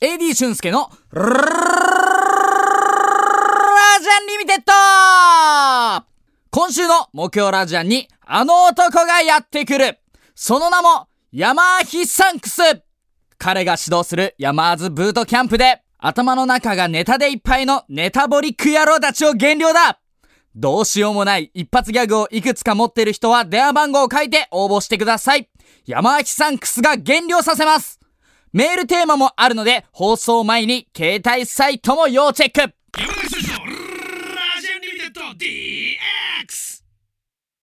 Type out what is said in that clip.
AD 俊介のラジアンリミテッド。今週の木曜ラジアンにあの男がやってくる。その名もヤマーヒサンクス。彼が指導するヤマーズブートキャンプで頭の中がネタでいっぱいのネタボリック野郎たちを減量だ。どうしようもない一発ギャグをいくつか持ってる人は電話番号を書いて応募してください。山脇サンクスが減量させます。メールテーマもあるので、放送前に携帯サイトも要チェック。DX